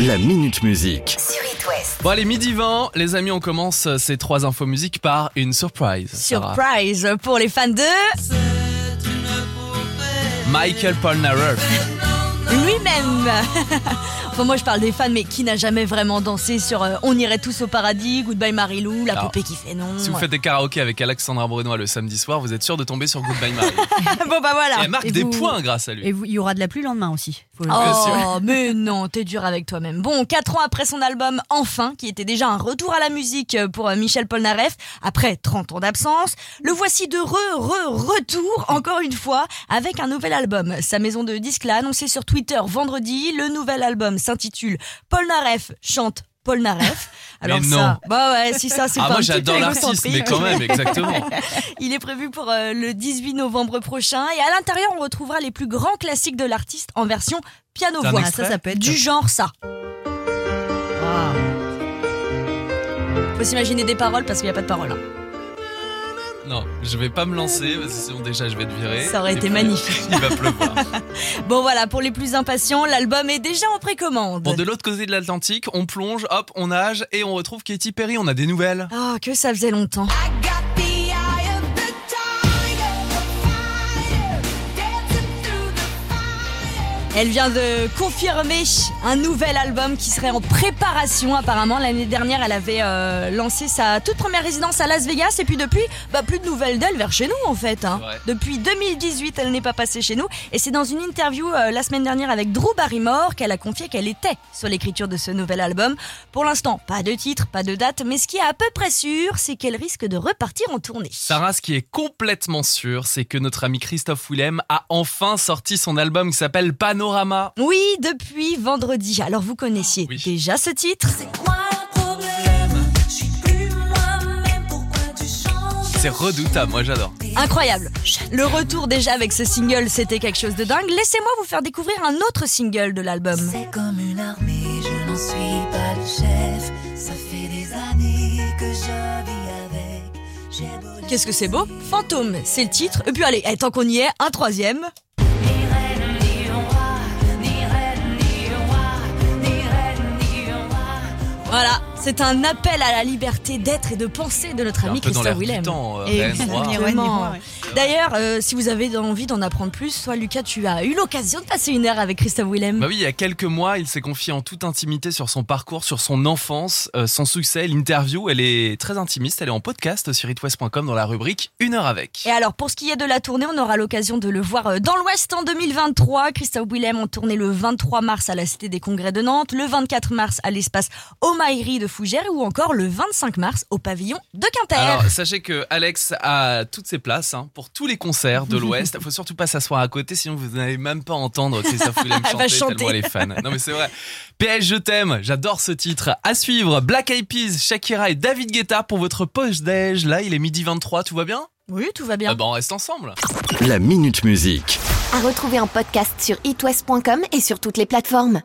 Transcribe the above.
La Minute Musique. sur It West. Bon allez, midi 20, les amis, on commence ces trois infos musique par une surprise. Sarah. Surprise pour les fans de Michael Polnareff. Lui-même. enfin, moi, je parle des fans, mais qui n'a jamais vraiment dansé sur euh, On irait tous au paradis, Goodbye Marilou, la Alors, poupée qui fait non. Si vous faites des karaokés avec Alexandra Brunois le samedi soir, vous êtes sûr de tomber sur Goodbye Marie. bon, bah voilà. Et elle marque Et des vous- points grâce à lui. Et vous- il y aura de la pluie le lendemain aussi. Faut le-. Oh, mais non, t'es dur avec toi-même. Bon, quatre ans après son album Enfin, qui était déjà un retour à la musique pour euh, Michel Polnareff, après 30 ans d'absence, le voici de re, re, retour, encore une fois, avec un nouvel album. Sa maison de disques l'a annoncé sur Twitter vendredi. Le nouvel album s'intitule Polnareff chante Polnareff. Alors Mais non. ça, bah ouais, si ça, c'est Ah pas moi j'adore l'artiste, mais quand même, exactement. Il est prévu pour euh, le 18 novembre prochain et à l'intérieur on retrouvera les plus grands classiques de l'artiste en version piano-voix. extrait ça, ça peut être Du genre ça. Ah. Faut s'imaginer des paroles parce qu'il n'y a pas de paroles. hein. Non, je vais pas me lancer parce que sinon déjà je vais te virer. Ça aurait été puis, magnifique. Il va pleuvoir. Bon voilà, pour les plus impatients, l'album est déjà en précommande. Bon, de l'autre côté de l'Atlantique, on plonge, hop, on nage et on retrouve Katy Perry. On a des nouvelles. Ah, que ça faisait longtemps. Elle vient de confirmer un nouvel album qui serait en préparation. Apparemment, l'année dernière, elle avait euh, lancé sa toute première résidence à Las Vegas et puis depuis, bah, plus de nouvelles d'elle vers chez nous en fait. hein. Depuis 2018, elle n'est pas passée chez nous et c'est dans une interview euh, la semaine dernière avec Drew Barrymore qu'elle a confié qu'elle était sur l'écriture de ce nouvel album. Pour l'instant, pas de titre, pas de date, mais ce qui est à peu près sûr, c'est qu'elle risque de repartir en tournée. Sarah, ce qui est complètement sûr, c'est que notre ami Christophe Willem a enfin sorti son album qui s'appelle Panorama. Oui, depuis vendredi. Alors vous connaissiez Oui. déjà ce titre? C'est redoutable, moi j'adore. Incroyable. Le retour déjà avec ce single, c'était quelque chose de dingue. Laissez-moi vous faire découvrir un autre single de l'album. C'est comme une armée, je n'en suis pas le chef. Ça fait des années que je vis avec. J'ai beau Qu'est-ce que c'est beau? Fantôme, c'est le titre. Et puis allez, eh, tant qu'on y est, un troisième. Voilà, c'est un appel à la liberté d'être et de penser de notre ami l'air Willem. du temps, euh. D'ailleurs, euh, si vous avez envie d'en apprendre plus, soit Lucas, tu as eu l'occasion de passer une heure avec Christophe Willem. Bah oui, il y a quelques mois, il s'est confié en toute intimité sur son parcours, sur son enfance, euh, son succès. L'interview, elle est très intimiste, elle est en podcast sur itwest.com dans la rubrique Une heure avec. Et alors, pour ce qui est de la tournée, on aura l'occasion de le voir dans l'Ouest en 2023. Christophe Willem en tournée le 23 mars à la Cité des Congrès de Nantes, le 24 mars à l'espace Omaïri de Fougères ou encore le 25 mars au pavillon de Quimper. Alors, sachez que Alex a toutes ses places hein, pour tous les concerts de l'Ouest. Il faut surtout pas s'asseoir à côté, sinon vous n'allez même pas entendre Christophe Willem Elle va chanter, chanter. tellement elle est fan. Non mais c'est vrai. PS, je t'aime. J'adore ce titre. À suivre, Black Eyed Peas, Shakira et David Guetta pour votre post-déj. Là, il est midi 23, tout va bien? Oui, tout va bien. Ah bah, on reste ensemble. La Minute Musique. À retrouver en podcast sur itwest.com et sur toutes les plateformes.